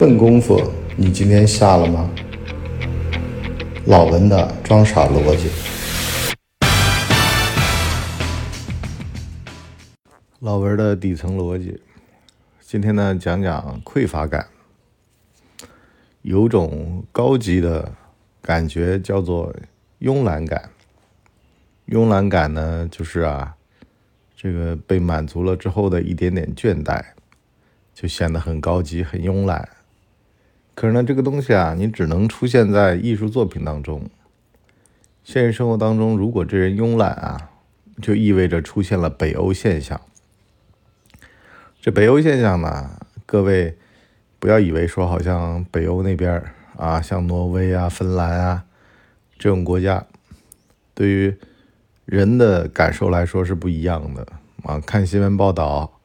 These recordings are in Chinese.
笨功夫，你今天下了吗？老文的装傻逻辑，老文的底层逻辑。今天呢，讲讲匮乏感。有种高级的感觉叫做慵懒感。慵懒感呢，就是啊，这个被满足了之后的一点点倦怠，就显得很高级、很慵懒。可是呢，这个东西啊，你只能出现在艺术作品当中。现实生活当中，如果这人慵懒啊，就意味着出现了北欧现象。这北欧现象呢，各位不要以为说好像北欧那边啊，像挪威啊、芬兰啊这种国家，对于人的感受来说是不一样的啊。看新闻报道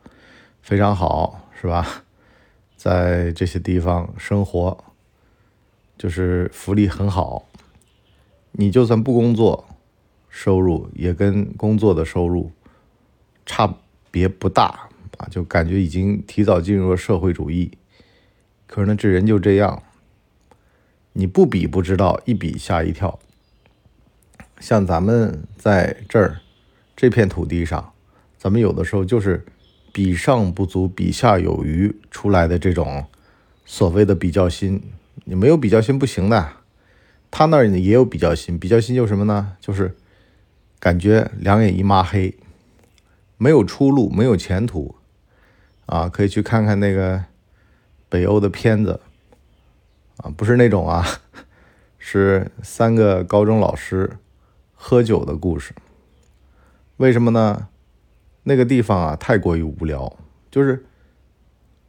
非常好，是吧？在这些地方生活，就是福利很好。你就算不工作，收入也跟工作的收入差别不大啊，就感觉已经提早进入了社会主义。可是呢，这人就这样，你不比不知道，一比吓一跳。像咱们在这儿这片土地上，咱们有的时候就是。比上不足，比下有余出来的这种所谓的比较心，你没有比较心不行的。他那儿也有比较心，比较心就是什么呢？就是感觉两眼一抹黑，没有出路，没有前途啊！可以去看看那个北欧的片子啊，不是那种啊，是三个高中老师喝酒的故事。为什么呢？那个地方啊，太过于无聊，就是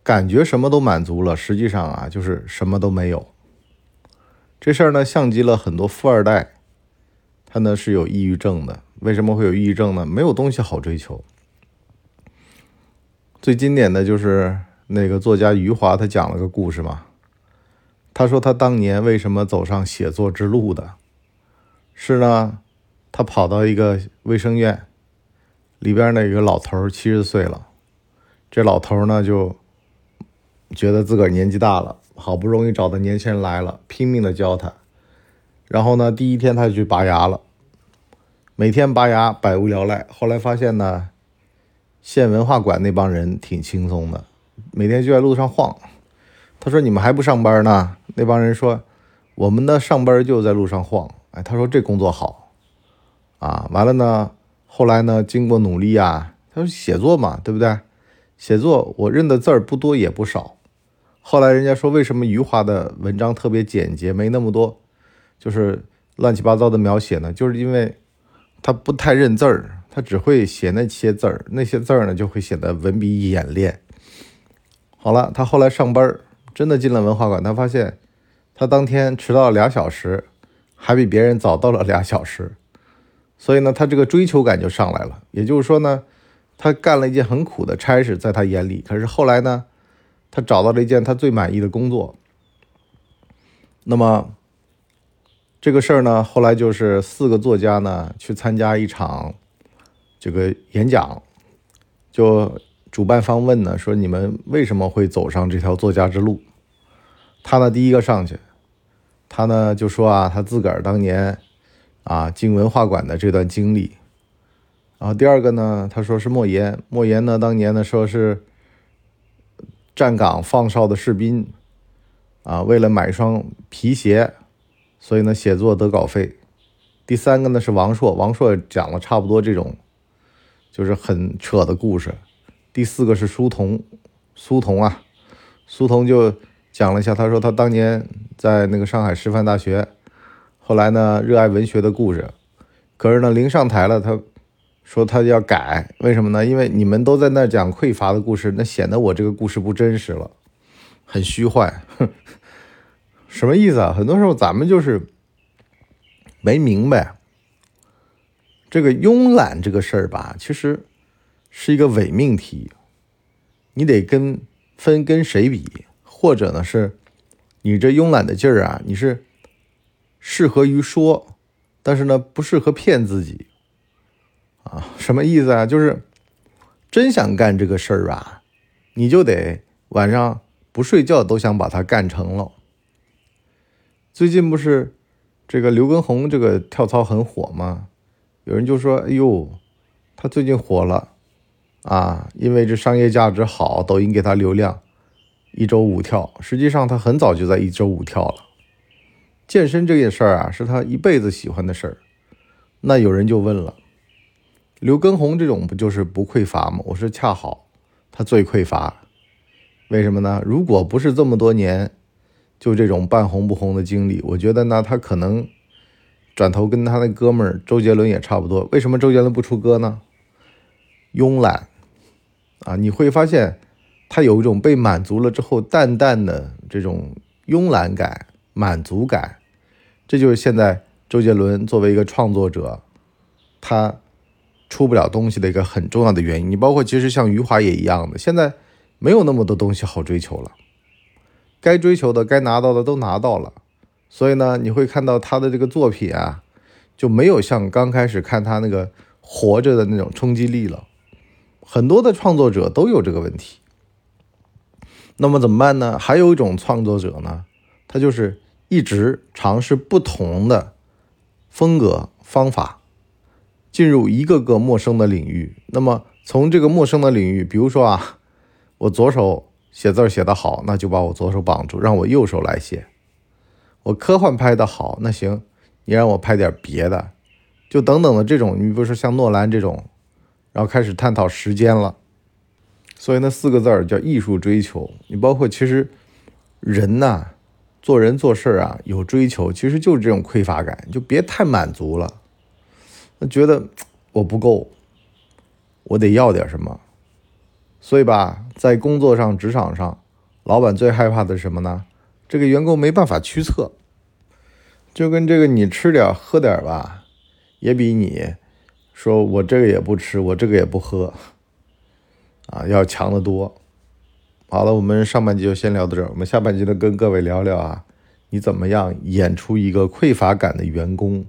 感觉什么都满足了，实际上啊，就是什么都没有。这事儿呢，像极了很多富二代，他呢是有抑郁症的。为什么会有抑郁症呢？没有东西好追求。最经典的就是那个作家余华，他讲了个故事嘛。他说他当年为什么走上写作之路的，是呢，他跑到一个卫生院。里边呢有个老头七十岁了。这老头呢就觉得自个儿年纪大了，好不容易找的年轻人来了，拼命的教他。然后呢，第一天他就去拔牙了，每天拔牙百无聊赖。后来发现呢，县文化馆那帮人挺轻松的，每天就在路上晃。他说：“你们还不上班呢？”那帮人说：“我们的上班就在路上晃。”哎，他说：“这工作好啊。”完了呢。后来呢？经过努力啊，他说写作嘛，对不对？写作我认的字儿不多也不少。后来人家说，为什么余华的文章特别简洁，没那么多，就是乱七八糟的描写呢？就是因为他不太认字儿，他只会写那些字儿，那些字儿呢就会显得文笔演练。好了，他后来上班真的进了文化馆，他发现他当天迟到了俩小时，还比别人早到了俩小时。所以呢，他这个追求感就上来了。也就是说呢，他干了一件很苦的差事，在他眼里。可是后来呢，他找到了一件他最满意的工作。那么这个事儿呢，后来就是四个作家呢去参加一场这个演讲，就主办方问呢说：“你们为什么会走上这条作家之路？”他呢第一个上去，他呢就说啊，他自个儿当年。啊，进文化馆的这段经历，然后第二个呢，他说是莫言，莫言呢当年呢说是站岗放哨的士兵，啊，为了买双皮鞋，所以呢写作得稿费。第三个呢是王朔，王朔讲了差不多这种，就是很扯的故事。第四个是苏童，苏童啊，苏童就讲了一下，他说他当年在那个上海师范大学。后来呢，热爱文学的故事，可是呢，临上台了，他说他要改，为什么呢？因为你们都在那讲匮乏的故事，那显得我这个故事不真实了，很虚幻。什么意思啊？很多时候咱们就是没明白，这个慵懒这个事儿吧，其实是一个伪命题，你得跟分跟谁比，或者呢是，你这慵懒的劲儿啊，你是。适合于说，但是呢，不适合骗自己啊？什么意思啊？就是真想干这个事儿吧，你就得晚上不睡觉都想把它干成了。最近不是这个刘畊宏这个跳操很火吗？有人就说：“哎呦，他最近火了啊，因为这商业价值好，抖音给他流量，一周五跳。实际上他很早就在一周五跳了。健身这件事儿啊，是他一辈子喜欢的事儿。那有人就问了。”刘畊宏这种不就是不匮乏吗？我说恰好他最匮乏，为什么呢？如果不是这么多年就这种半红不红的经历，我觉得呢他可能转头跟他那哥们儿周杰伦也差不多。为什么周杰伦不出歌呢？慵懒啊！你会发现他有一种被满足了之后淡淡的这种慵懒感、满足感，这就是现在周杰伦作为一个创作者，他。出不了东西的一个很重要的原因，你包括其实像余华也一样的，现在没有那么多东西好追求了，该追求的、该拿到的都拿到了，所以呢，你会看到他的这个作品啊，就没有像刚开始看他那个活着的那种冲击力了。很多的创作者都有这个问题，那么怎么办呢？还有一种创作者呢，他就是一直尝试不同的风格方法。进入一个个陌生的领域，那么从这个陌生的领域，比如说啊，我左手写字写得好，那就把我左手绑住，让我右手来写。我科幻拍得好，那行，你让我拍点别的，就等等的这种。你比如说像诺兰这种，然后开始探讨时间了。所以那四个字儿叫艺术追求。你包括其实人呐，做人做事啊，有追求，其实就是这种匮乏感，就别太满足了。觉得我不够，我得要点什么，所以吧，在工作上、职场上，老板最害怕的是什么呢？这个员工没办法驱策，就跟这个你吃点喝点吧，也比你说我这个也不吃，我这个也不喝，啊，要强得多。好了，我们上半集就先聊到这儿，我们下半集呢，跟各位聊聊啊，你怎么样演出一个匮乏感的员工，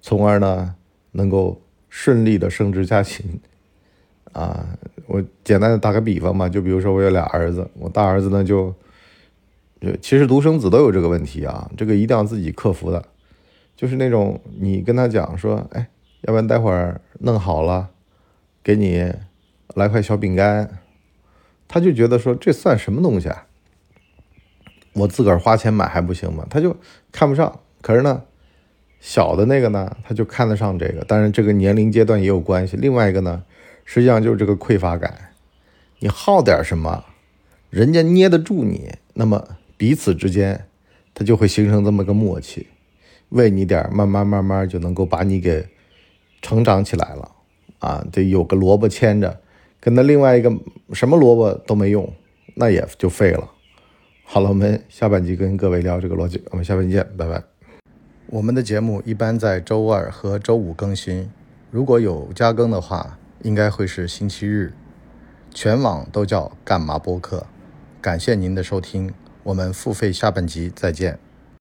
从而呢？能够顺利的升职加薪，啊，我简单的打个比方嘛，就比如说我有俩儿子，我大儿子呢就，其实独生子都有这个问题啊，这个一定要自己克服的，就是那种你跟他讲说，哎，要不然待会儿弄好了，给你来块小饼干，他就觉得说这算什么东西啊？我自个儿花钱买还不行吗？他就看不上，可是呢。小的那个呢，他就看得上这个，当然这个年龄阶段也有关系。另外一个呢，实际上就是这个匮乏感，你好点什么，人家捏得住你，那么彼此之间他就会形成这么个默契，喂你点，慢慢慢慢就能够把你给成长起来了啊！得有个萝卜牵着，跟那另外一个什么萝卜都没用，那也就废了。好了，我们下半集跟各位聊这个逻辑，我们下半集见，拜拜。我们的节目一般在周二和周五更新，如果有加更的话，应该会是星期日。全网都叫干嘛播客。感谢您的收听，我们付费下半集再见。